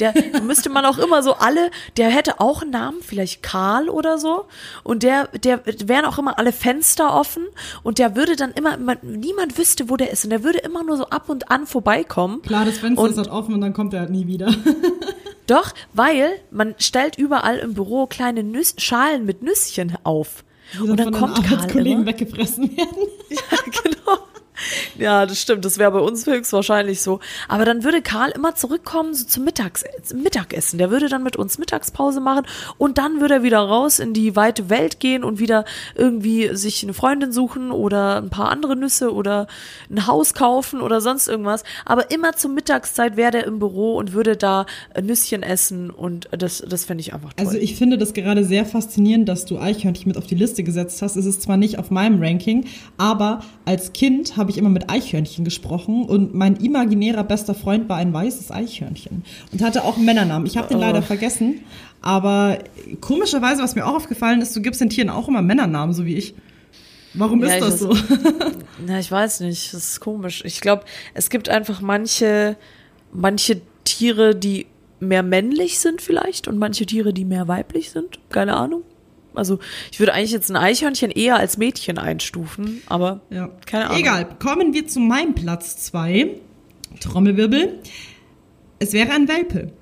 Der müsste man auch immer so alle, der hätte auch einen Namen, vielleicht Karl oder so. Und der, der wären auch immer alle Fenster offen und der würde dann immer, man, niemand wüsste, wo der ist. Und der würde immer nur so ab und an vorbeikommen. Klar, das Fenster Und- ist halt offen und dann kommt er halt nie wieder. Doch, weil man stellt überall im Büro kleine Nüss Schalen mit Nüsschen auf. Die Und dann von kommt Karl immer. weggefressen werden. genau. Ja, das stimmt. Das wäre bei uns höchstwahrscheinlich so. Aber dann würde Karl immer zurückkommen so zum Mittags Mittagessen. Der würde dann mit uns Mittagspause machen und dann würde er wieder raus in die weite Welt gehen und wieder irgendwie sich eine Freundin suchen oder ein paar andere Nüsse oder ein Haus kaufen oder sonst irgendwas. Aber immer zur Mittagszeit wäre der im Büro und würde da Nüsschen essen und das, das fände ich einfach toll. Also ich finde das gerade sehr faszinierend, dass du Eichhörnchen mit auf die Liste gesetzt hast. Es ist zwar nicht auf meinem Ranking, aber als Kind habe ich immer mit Eichhörnchen gesprochen und mein imaginärer bester Freund war ein weißes Eichhörnchen und hatte auch einen Männernamen. Ich habe den leider vergessen, aber komischerweise, was mir auch aufgefallen ist, du gibst den Tieren auch immer Männernamen, so wie ich. Warum Ja, ist das so? Na, ich weiß nicht. Das ist komisch. Ich glaube, es gibt einfach manche, manche Tiere, die mehr männlich sind vielleicht und manche Tiere, die mehr weiblich sind. Keine Ahnung. Also ich würde eigentlich jetzt ein Eichhörnchen eher als Mädchen einstufen, aber Ja. keine Ahnung. Egal, kommen wir zu meinem Platz zwei. Trommelwirbel. Es wäre ein Welpe.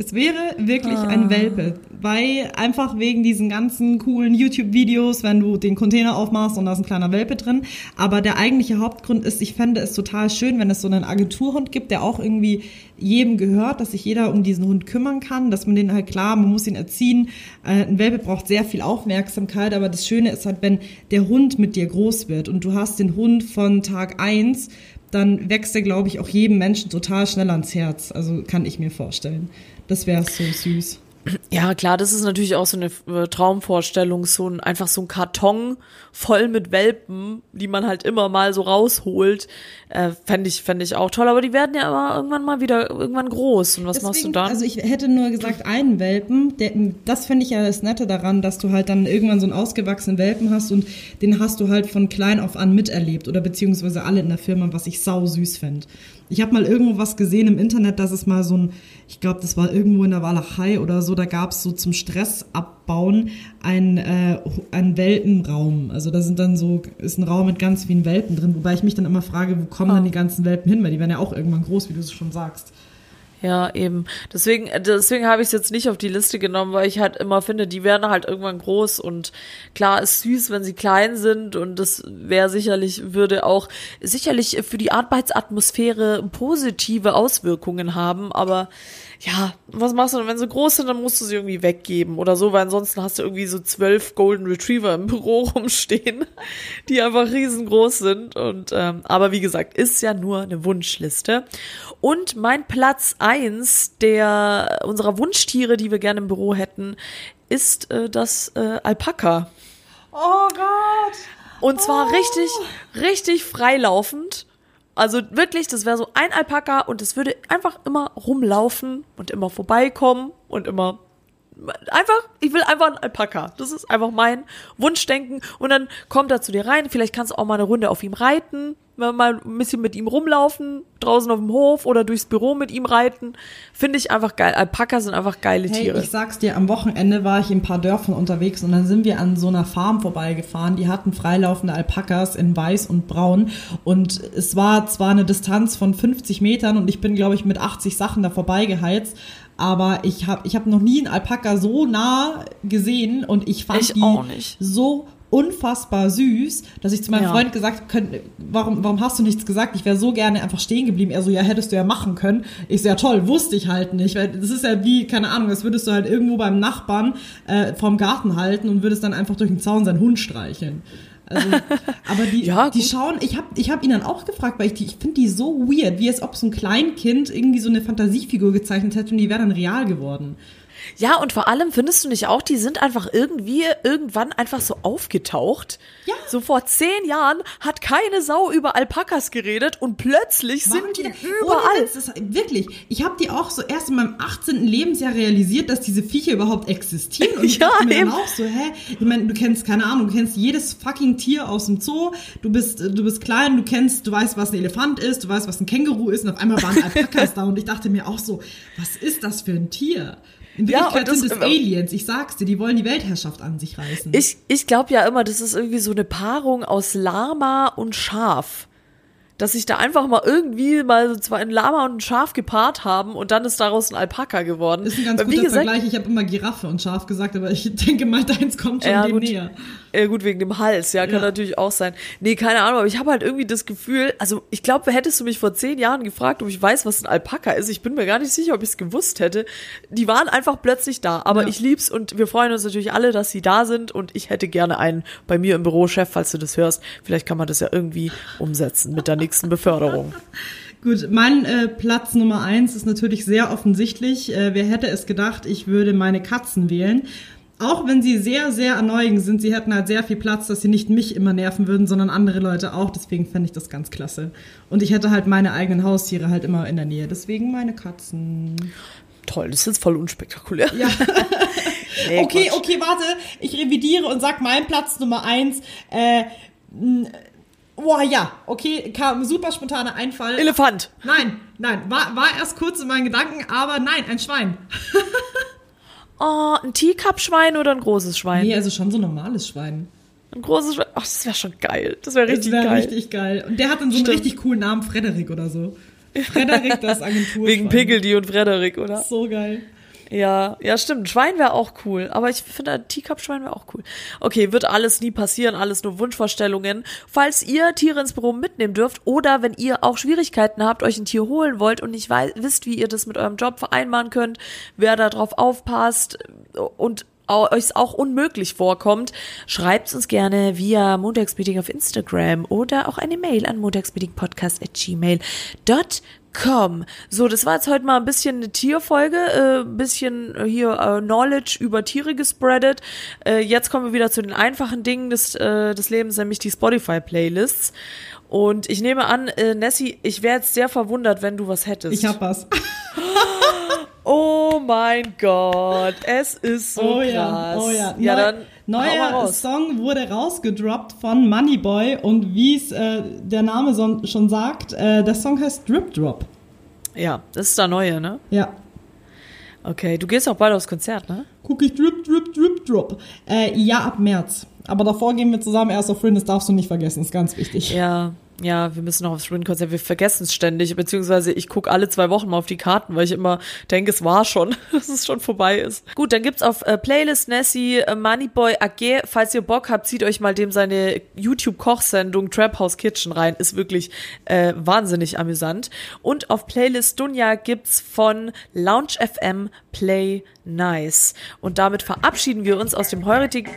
Es wäre wirklich Ah. ein Welpe, weil einfach wegen diesen ganzen coolen YouTube-Videos, wenn du den Container aufmachst und da ist ein kleiner Welpe drin. Aber der eigentliche Hauptgrund ist, ich fände es total schön, wenn es so einen Agenturhund gibt, der auch irgendwie jedem gehört, dass sich jeder um diesen Hund kümmern kann, dass man den halt klar, man muss ihn erziehen. Äh, ein Welpe braucht sehr viel Aufmerksamkeit, aber das Schöne ist halt, wenn der Hund mit dir groß wird und du hast den Hund von Tag eins, dann wächst er, glaube ich, auch jedem Menschen total schnell ans Herz. Also kann ich mir vorstellen. Das wäre so süß. Ja, klar, das ist natürlich auch so eine äh, Traumvorstellung, so ein, einfach so ein Karton voll mit Welpen, die man halt immer mal so rausholt. Äh, Fände ich, fänd ich auch toll, aber die werden ja immer irgendwann mal wieder irgendwann groß. Und was machst du dann? Also ich hätte nur gesagt, einen Welpen, der, das finde ich ja das Nette daran, dass du halt dann irgendwann so einen ausgewachsenen Welpen hast und den hast du halt von klein auf an miterlebt oder beziehungsweise alle in der Firma, was ich sau süß fände. Ich habe mal irgendwo was gesehen im Internet, dass es mal so ein, ich glaube, das war irgendwo in der Walachei oder so, da gab es so zum Stress abbauen ein, äh, ein Welpenraum. Also da sind dann so, ist ein Raum mit ganz vielen Welpen drin, wobei ich mich dann immer frage, wo kommen dann die ganzen Welpen hin, weil die werden ja auch irgendwann groß, wie du es schon sagst. Ja, eben. Deswegen, deswegen habe ich es jetzt nicht auf die Liste genommen, weil ich halt immer finde, die werden halt irgendwann groß und klar ist süß, wenn sie klein sind und das wäre sicherlich, würde auch sicherlich für die Arbeitsatmosphäre positive Auswirkungen haben, aber ja, was machst du denn, wenn sie groß sind, dann musst du sie irgendwie weggeben oder so, weil ansonsten hast du irgendwie so zwölf Golden Retriever im Büro rumstehen, die einfach riesengroß sind und ähm, aber wie gesagt, ist ja nur eine Wunschliste. Und mein Platz eins der unserer Wunschtiere, die wir gerne im Büro hätten, ist äh, das äh, Alpaka. Oh Gott! Und zwar richtig, richtig freilaufend. Also wirklich, das wäre so ein Alpaka und es würde einfach immer rumlaufen und immer vorbeikommen und immer einfach, ich will einfach einen Alpaka. Das ist einfach mein Wunschdenken. Und dann kommt er zu dir rein. Vielleicht kannst du auch mal eine Runde auf ihm reiten, mal ein bisschen mit ihm rumlaufen, draußen auf dem Hof oder durchs Büro mit ihm reiten. Finde ich einfach geil. Alpaka sind einfach geile Hey, Tiere. ich sag's dir, am Wochenende war ich in ein paar Dörfern unterwegs und dann sind wir an so einer Farm vorbeigefahren. Die hatten freilaufende Alpakas in weiß und braun und es war zwar eine Distanz von 50 Metern und ich bin, glaube ich, mit 80 Sachen da vorbeigeheizt, aber ich habe ich hab noch nie einen Alpaka so nah gesehen und ich fand Ich die auch nicht. so unfassbar süß, dass ich zu meinem Ja. Freund gesagt habe, warum, warum hast du nichts gesagt? Ich wäre so gerne einfach stehen geblieben. Er so, ja, hättest du ja machen können. Ich so, ja toll, wusste ich halt nicht. Weil das ist ja wie, keine Ahnung, als würdest du halt irgendwo beim Nachbarn äh, vorm Garten halten und würdest dann einfach durch den Zaun seinen Hund streicheln. Also, aber die, Ja, die schauen, ich habe ich hab ihn dann auch gefragt, weil ich die, ich finde die so weird, wie als ob so ein Kleinkind irgendwie so eine Fantasiefigur gezeichnet hätte und die wäre dann real geworden. Ja, und vor allem findest du nicht auch, die sind einfach irgendwie irgendwann einfach so aufgetaucht. Ja. So vor zehn Jahren hat keine Sau über Alpakas geredet und plötzlich sind die Ohne überall. Witz, das, wirklich. Ich habe die auch so erst in meinem 18. Lebensjahr realisiert, dass diese Viecher überhaupt existieren. Und ich Ja, dachte mir eben. dann auch so, hä? Ich meine, du kennst, keine Ahnung, du kennst jedes fucking Tier aus dem Zoo. Du bist, du bist klein, du kennst, du weißt, was ein Elefant ist, du weißt, was ein Känguru ist. Und auf einmal waren Alpakas da und ich dachte mir auch so, was ist das für ein Tier? In Ja, Wirklichkeit das- sind es Aliens. Ich sag's dir, die wollen die Weltherrschaft an sich reißen. Ich, ich glaube ja immer, das ist irgendwie so eine Paarung aus Lama und Schaf. Dass sich da einfach mal irgendwie mal so zwar ein Lama und ein Schaf gepaart haben und dann ist daraus ein Alpaka geworden. ist ein ganz Weil, guter gesagt, Vergleich. Ich habe immer Giraffe und Schaf gesagt, aber ich denke mal, deins kommt schon Ja, dem gut. näher. Ja, gut, wegen dem Hals, ja, kann Ja. natürlich auch sein. Nee, keine Ahnung, aber ich habe halt irgendwie das Gefühl, also ich glaube, hättest du mich vor zehn Jahren gefragt, ob ich weiß, was ein Alpaka ist, ich bin mir gar nicht sicher, ob ich es gewusst hätte. Die waren einfach plötzlich da, aber Ja. ich lieb's und wir freuen uns natürlich alle, dass sie da sind und ich hätte gerne einen bei mir im Büro, Chef, falls du das hörst. Vielleicht kann man das ja irgendwie umsetzen mit der nächsten Beförderung. Gut, mein äh, Platz Nummer eins ist natürlich sehr offensichtlich. Äh, wer hätte es gedacht, ich würde meine Katzen wählen. Auch wenn sie sehr, sehr erneuend sind, sie hätten halt sehr viel Platz, dass sie nicht mich immer nerven würden, sondern andere Leute auch. Deswegen fände ich das ganz klasse. Und ich hätte halt meine eigenen Haustiere halt immer in der Nähe. Deswegen meine Katzen. Toll, das ist jetzt voll unspektakulär. Ja. Nee, okay, Quatsch. okay, warte. Ich revidiere und sag mein Platz Nummer eins. Äh, boah, ja. Okay, kam ein super spontaner Einfall. Elefant. Nein, nein, war, war erst kurz in meinen Gedanken, aber nein, ein Schwein. Oh, ein Teacup-Schwein oder ein großes Schwein? Nee, also schon so ein normales Schwein. Ein großes Schwein. Ach, das wäre schon geil. Das wäre Das richtig wäre geil. richtig geil. Und der hat dann so einen Stimmt. richtig coolen Namen, Frederik oder so. Frederik, das Agentur. Wegen Piggledy und Frederik, oder? So geil. Ja, ja, stimmt. Schwein wäre auch cool. Aber ich finde, ein Teacup-Schwein wäre auch cool. Okay, wird alles nie passieren, alles nur Wunschvorstellungen. Falls ihr Tiere ins Büro mitnehmen dürft oder wenn ihr auch Schwierigkeiten habt, euch ein Tier holen wollt und nicht wisst, wie ihr das mit eurem Job vereinbaren könnt, wer da drauf aufpasst und euch auch unmöglich vorkommt, schreibt uns gerne via Montagsmeeting auf Instagram oder auch eine Mail an montagsmeeting.podcast.gmail.com. So, das war jetzt heute mal ein bisschen eine Tierfolge, äh, ein bisschen hier äh, Knowledge über Tiere gespreadet. Äh, jetzt kommen wir wieder zu den einfachen Dingen des, äh, des Lebens, nämlich die Spotify-Playlists. Und ich nehme an, äh, Nessie, ich wäre jetzt sehr verwundert, wenn du was hättest. Ich hab was. Oh mein Gott, es ist so oh krass. ja, oh ja. Ja, Neu- dann Neuer. Song wurde rausgedroppt von Moneyboy und wie es äh, der Name son schon sagt, äh, der Song heißt Drip Drop. Ja, das ist der neue, ne? Ja. Okay, du gehst auch bald aufs Konzert, ne? Guck ich Drip Drip Drip Drop. Äh, ja, ab März. Aber davor gehen wir zusammen erst auf Rin, das darfst du nicht vergessen, ist ganz wichtig. Ja, ja, wir müssen noch aufs Schwinn-Konzert. Wir vergessen es ständig, beziehungsweise ich gucke alle zwei Wochen mal auf die Karten, weil ich immer denke, es war schon, dass es schon vorbei ist. Gut, dann gibt's auf äh, Playlist Nessie äh, Moneyboy AG. Falls ihr Bock habt, zieht euch mal dem seine YouTube-Kochsendung Trap House Kitchen rein. Ist wirklich äh, wahnsinnig amüsant. Und auf Playlist Dunja gibt's von Lounge FM Play Nice. Und damit verabschieden wir uns aus dem heutigen.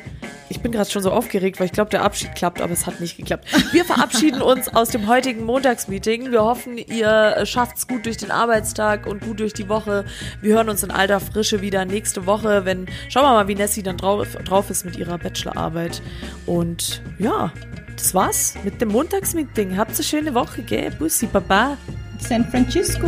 Ich bin gerade schon so aufgeregt, weil ich glaube, der Abschied klappt, aber es hat nicht geklappt. Wir verabschieden uns aus dem heutigen Montagsmeeting. Wir hoffen, ihr schafft's gut durch den Arbeitstag und gut durch die Woche. Wir hören uns in alter Frische wieder nächste Woche, wenn schauen wir mal, wie Nessie dann drauf, drauf ist mit ihrer Bachelorarbeit. Und ja, das war's mit dem Montagsmeeting. Habt eine schöne Woche, gell? Bussi, Baba. San Francisco.